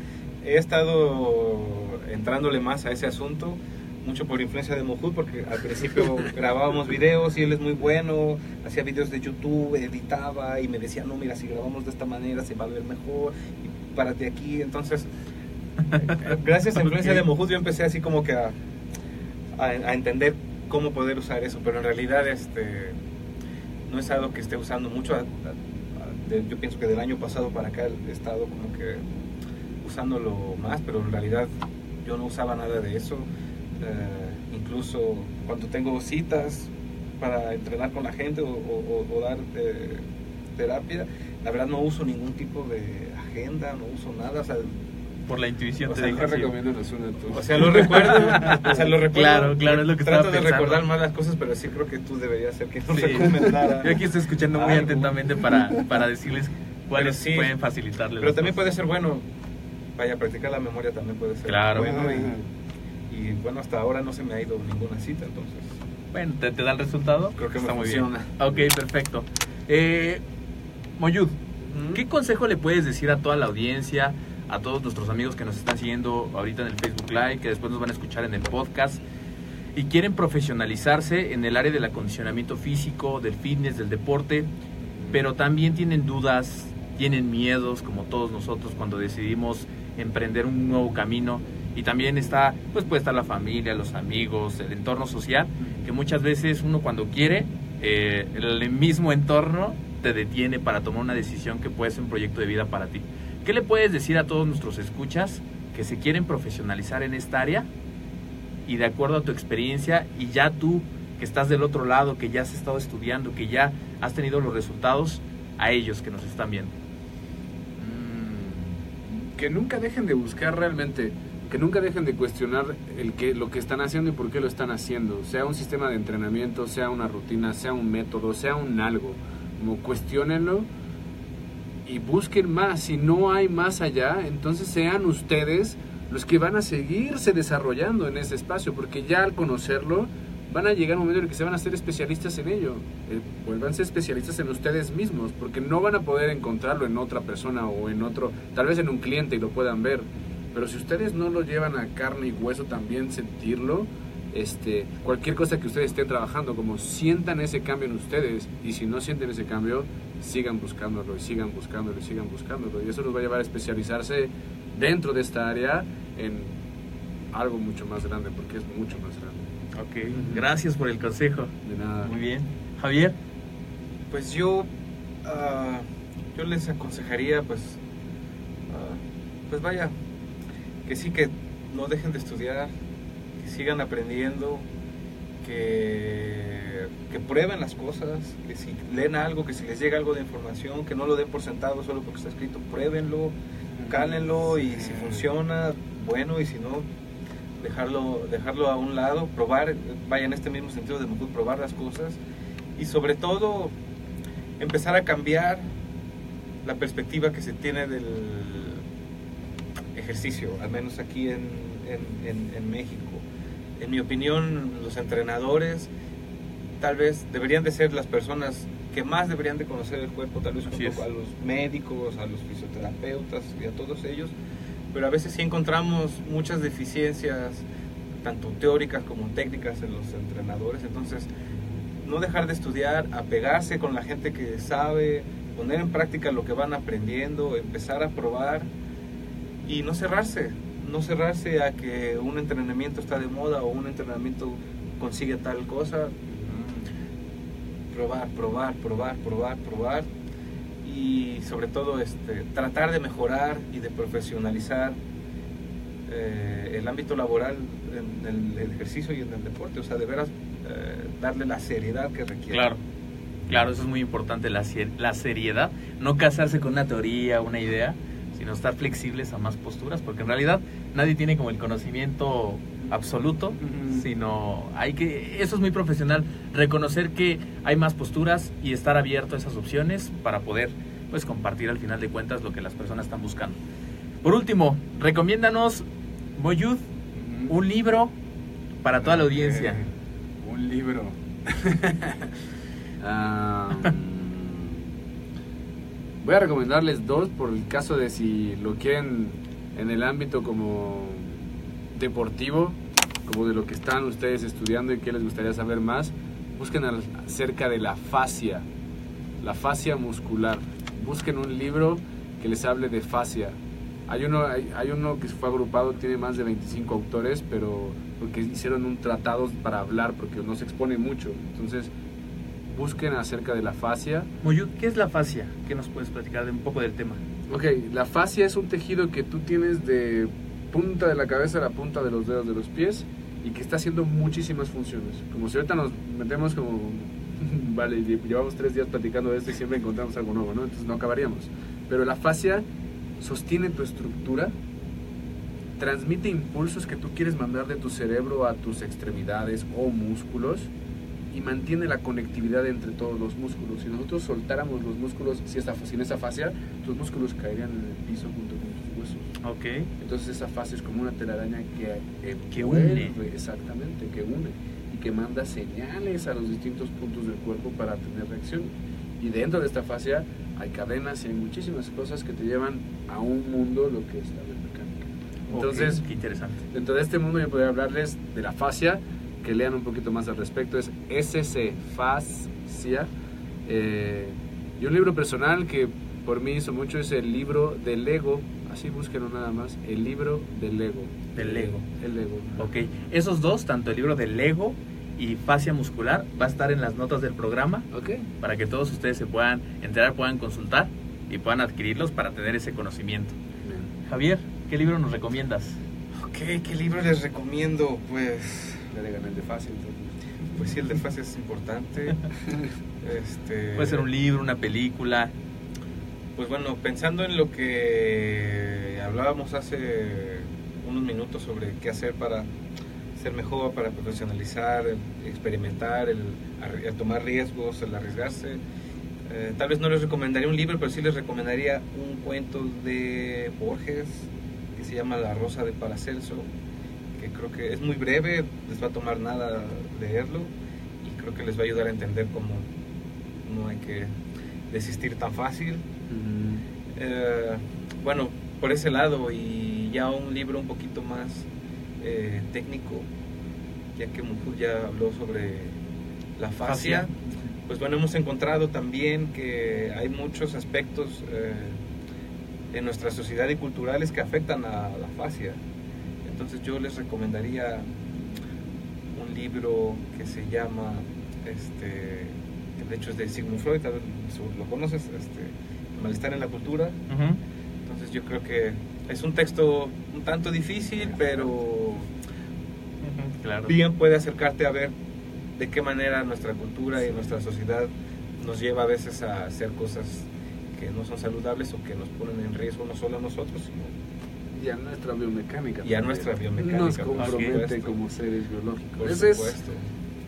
He estado entrándole más a ese asunto, mucho por influencia de Mohud, porque al principio *laughs* grabábamos videos y él es muy bueno, hacía videos de YouTube, editaba y me decía, no, mira, si grabamos de esta manera se va a ver mejor, y párate aquí. Entonces, *laughs* gracias a la influencia Ok. de Mohud yo empecé así como que a, a, a entender cómo poder usar eso, pero en realidad este no es algo que esté usando mucho. a- de- yo pienso que del año pasado para acá he estado como que usándolo más, pero en realidad yo no usaba nada de eso. Eh, incluso cuando tengo citas para entrenar con la gente o dar eh, terapia, la verdad no uso ningún tipo de agenda, no uso nada. O sea, Por la intuición O te sea, deja Yo así. recomiendo los una tú. o sea, lo recuerdo, o sea, lo recuerdo. Claro, claro, es lo que Trato estaba de pensando. recordar más las cosas, pero sí creo que tú deberías ser quien nos Sí. recomendara. *laughs* Yo aquí estoy escuchando muy algo. atentamente para, para decirles cuáles sí. pueden facilitarles. Pero también puede cosas. ser bueno. Vaya, practicar la memoria también puede ser Claro. bueno. Y, y bueno, hasta ahora no se me ha ido ninguna cita, entonces. Bueno, ¿te, te da el resultado? Creo que me Está muy funciona. bien. Ok, perfecto. Eh, Moyud, ¿qué consejo le puedes decir a toda la audiencia, a todos nuestros amigos que nos están siguiendo ahorita en el Facebook Live, que después nos van a escuchar en el podcast y quieren profesionalizarse en el área del acondicionamiento físico, del fitness, del deporte, pero también tienen dudas, tienen miedos, como todos nosotros cuando decidimos emprender un nuevo camino? Y también está, pues puede estar la familia, los amigos, el entorno social, que muchas veces uno cuando quiere, eh, el mismo entorno te detiene para tomar una decisión que puede ser un proyecto de vida para ti. ¿Qué le puedes decir a todos nuestros escuchas que se quieren profesionalizar en esta área y de acuerdo a tu experiencia y ya tú que estás del otro lado, que ya has estado estudiando, que ya has tenido los resultados, a ellos que nos están viendo? Mm, que nunca dejen de buscar realmente, que nunca dejen de cuestionar el que, lo que están haciendo y por qué lo están haciendo, sea un sistema de entrenamiento, sea una rutina, sea un método, sea un algo, como cuestionenlo y busquen más, si no hay más allá, entonces sean ustedes los que van a seguirse desarrollando en ese espacio, porque ya al conocerlo, van a llegar un momento en el que se van a ser especialistas en ello. Eh, vuelvan ser especialistas en ustedes mismos, porque no van a poder encontrarlo en otra persona o en otro, tal vez en un cliente y lo puedan ver. Pero si ustedes no lo llevan a carne y hueso también sentirlo, este, cualquier cosa que ustedes estén trabajando, como sientan ese cambio en ustedes, y si no sienten ese cambio, sigan buscándolo y sigan buscándolo y sigan buscándolo. Y eso los va a llevar a especializarse dentro de esta área en algo mucho más grande, porque es mucho más grande. Ok, gracias por el consejo. De nada. Muy bien. Javier, Pues yo, ah, yo les aconsejaría, pues, ah, pues vaya, que sí que no dejen de estudiar, que sigan aprendiendo, que, que prueben las cosas, que si leen algo, que si les llega algo de información, que no lo den por sentado solo porque está escrito, pruébenlo, cálenlo y si funciona, bueno, y si no, dejarlo, dejarlo a un lado, probar, vaya en este mismo sentido de mejor probar las cosas y sobre todo empezar a cambiar la perspectiva que se tiene del ejercicio, al menos aquí en, en- en- en México. En mi opinión, los entrenadores tal vez deberían de ser las personas que más deberían de conocer el cuerpo, tal vez junto a los médicos, a los fisioterapeutas y a todos ellos, pero a veces sí encontramos muchas deficiencias, tanto teóricas como técnicas en los entrenadores, entonces no dejar de estudiar, apegarse con la gente que sabe, poner en práctica lo que van aprendiendo, empezar a probar y no cerrarse, no cerrarse a que un entrenamiento está de moda o un entrenamiento consigue tal cosa. Probar, probar, probar, probar, probar y sobre todo este, tratar de mejorar y de profesionalizar eh, el ámbito laboral en el, ejercicio y en el deporte, o sea, de veras eh, darle la seriedad que requiere. claro. Claro, eso es muy importante, la, la seriedad. No casarse con una teoría, una idea, sino estar flexibles a más posturas, porque en realidad nadie tiene como el conocimiento absoluto, sino hay que, eso es muy profesional, reconocer que hay más posturas y estar abierto a esas opciones para poder pues compartir al final de cuentas lo que las personas están buscando. Por último, recomiéndanos, Boyud, un libro para toda la audiencia. Eh, un libro. *laughs* *laughs* Ah, mm, voy a recomendarles dos por el caso de si lo quieren en el ámbito como deportivo, como de lo que están ustedes estudiando y que les gustaría saber más. Busquen acerca de la fascia, la fascia muscular. Busquen un libro que les hable de fascia. Hay uno, hay, hay uno que fue agrupado, tiene más de 25 autores, pero porque hicieron un tratado para hablar, porque no se expone mucho. Entonces, busquen acerca de la fascia. Boyud, ¿qué es la fascia? ¿Qué nos puedes platicar de un poco del tema? Ok, la fascia es un tejido que tú tienes de punta de la cabeza a la punta de los dedos de los pies y que está haciendo muchísimas funciones. Como si ahorita nos metemos como, *laughs* vale, lle- llevamos tres días platicando de esto y siempre encontramos algo nuevo, ¿no? Entonces no acabaríamos. Pero la fascia sostiene tu estructura, transmite impulsos que tú quieres mandar de tu cerebro a tus extremidades o músculos y mantiene la conectividad entre todos los músculos. Si nosotros soltáramos los músculos si esta, sin esa fascia, tus músculos caerían en el piso junto con tus huesos. Ok. Entonces esa fascia es como una telaraña que, Que envuelve, une. Exactamente, que une y que manda señales a los distintos puntos del cuerpo para tener reacción. Y dentro de esta fascia hay cadenas y hay muchísimas cosas que te llevan a un mundo lo que es la biomecánica. Entonces, qué interesante. Dentro de este mundo yo podría hablarles de la fascia, que lean un poquito más al respecto, es SC, fascia. Eh, y un libro personal que por mí hizo mucho es el libro del Lego, así búsquenlo nada más, el libro del Lego. Del Lego. El Lego. Ok, esos dos, tanto el libro de Lego y fascia muscular, va a estar en las notas del programa Ok. para que todos ustedes se puedan enterar, puedan consultar y puedan adquirirlos para tener ese conocimiento. Bien. Javier, ¿qué libro nos recomiendas? Ok, ¿qué libro les recomiendo? Pues, Ya le gané el de fácil. entonces. pues sí, el de fase es importante. *laughs* este, Puede ser un libro, una película. Pues bueno, pensando en lo que hablábamos hace unos minutos sobre qué hacer para ser mejor, para profesionalizar, el experimentar, el tomar riesgos, el arriesgarse. Eh, tal vez no les recomendaría un libro, pero sí les recomendaría un cuento de Borges que se llama La Rosa de Paracelso, que creo que es muy breve, les va a tomar nada leerlo y creo que les va a ayudar a entender cómo no hay que desistir tan fácil. Eh, bueno, por ese lado y ya un libro un poquito más eh, técnico, ya que Mujur ya habló sobre la fascia, Fascia. pues bueno, hemos encontrado también que hay muchos aspectos eh, en nuestra sociedad y culturales que afectan a la fascia. Entonces yo les recomendaría un libro que se llama, este, que de hecho es de Sigmund Freud, tal vez lo conoces, este, Malestar en la cultura. Entonces yo creo que es un texto un tanto difícil, pero Claro. bien puede acercarte a ver de qué manera nuestra cultura y nuestra sociedad nos lleva a veces a hacer cosas que no son saludables o que nos ponen en riesgo no solo a nosotros, sino Y a nuestra biomecánica. Y a también. nuestra biomecánica, Nos compromete supuesto. como seres biológicos. por supuesto.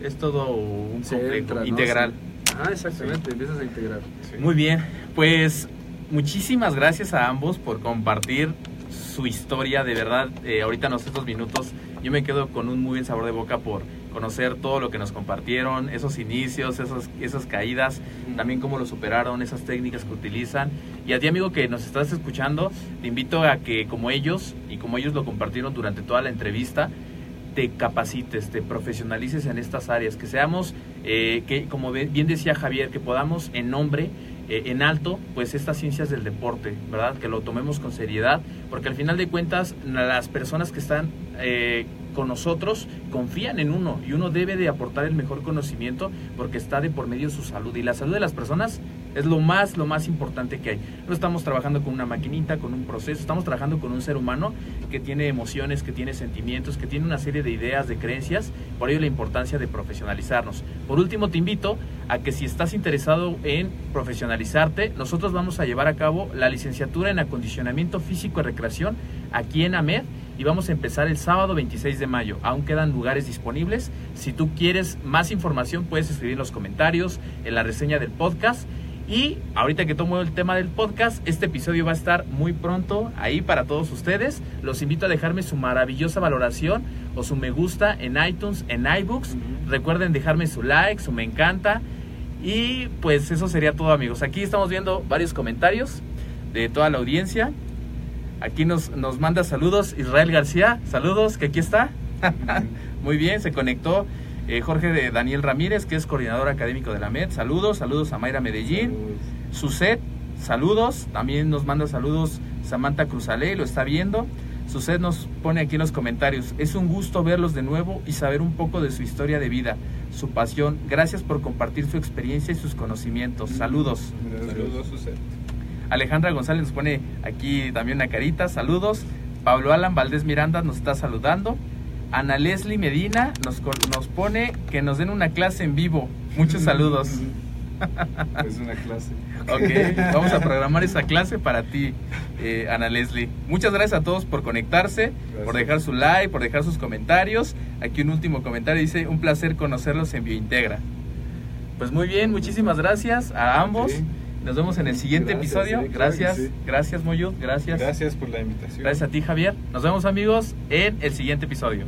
Es todo un complejo, entra, ¿no? integral. Ah, exactamente, empiezas a integrar. Sí. Muy bien, pues muchísimas gracias a ambos por compartir su historia, de verdad, eh, ahorita en estos minutos yo me quedo con un muy buen sabor de boca por conocer todo lo que nos compartieron, esos inicios, esos, esas caídas, también cómo lo superaron, esas técnicas que utilizan. Y a ti amigo que nos estás escuchando, te invito a que como ellos y como ellos lo compartieron durante toda la entrevista, te capacites, te profesionalices en estas áreas, que seamos, eh, que como bien decía Javier, que podamos en nombre, eh, en alto, pues estas ciencias del deporte, ¿verdad? Que lo tomemos con seriedad, porque al final de cuentas las personas que están eh, con nosotros confían en uno y uno debe de aportar el mejor conocimiento porque está de por medio su salud y la salud de las personas es lo más, lo más importante que hay. No estamos trabajando con una maquinita, con un proceso, estamos trabajando con un ser humano que tiene emociones, que tiene sentimientos, que tiene una serie de ideas, de creencias, por ello la importancia de profesionalizarnos. Por último, te invito a que si estás interesado en profesionalizarte, nosotros vamos a llevar a cabo la licenciatura en acondicionamiento físico y recreación aquí en AMED y vamos a empezar el sábado 26 de mayo. Aún quedan lugares disponibles. Si tú quieres más información, puedes escribir en los comentarios, en la reseña del podcast. Y ahorita que tomo el tema del podcast, este episodio va a estar muy pronto ahí para todos ustedes. Los invito a dejarme su maravillosa valoración o su me gusta en iTunes, en iBooks. Recuerden dejarme su like, su me encanta. Y pues eso sería todo amigos. Aquí estamos viendo varios comentarios de toda la audiencia. Aquí nos, nos manda saludos Israel García. Saludos, que aquí está. *laughs* Muy bien, se conectó eh, Jorge de Daniel Ramírez, que es coordinador académico de la MED. Saludos, saludos a Mayra Medellín. Suset, saludos. También nos manda saludos Samantha Cruzalé, lo está viendo. Suset nos pone aquí en los comentarios. Es un gusto verlos de nuevo y saber un poco de su historia de vida, su pasión. Gracias por compartir su experiencia y sus conocimientos. Saludos. Saludos, Suset. Alejandra González nos pone aquí también una carita, saludos. Pablo Alan Valdés Miranda nos está saludando. Ana Leslie Medina nos, nos pone que nos den una clase en vivo. Muchos saludos. Es una clase. Ok, vamos a programar esa clase para ti, eh, Ana Leslie. Muchas gracias a todos por conectarse, por dejar su like, por dejar sus comentarios. Aquí un último comentario dice, un placer conocerlos en Biointegra. Pues muy bien, muchísimas gracias a ambos. Sí. Nos vemos en el siguiente Gracias, episodio. sí, claro que gracias, sí. gracias Moyud, gracias. Gracias por la invitación. Gracias a ti Javier. Nos vemos amigos en el siguiente episodio.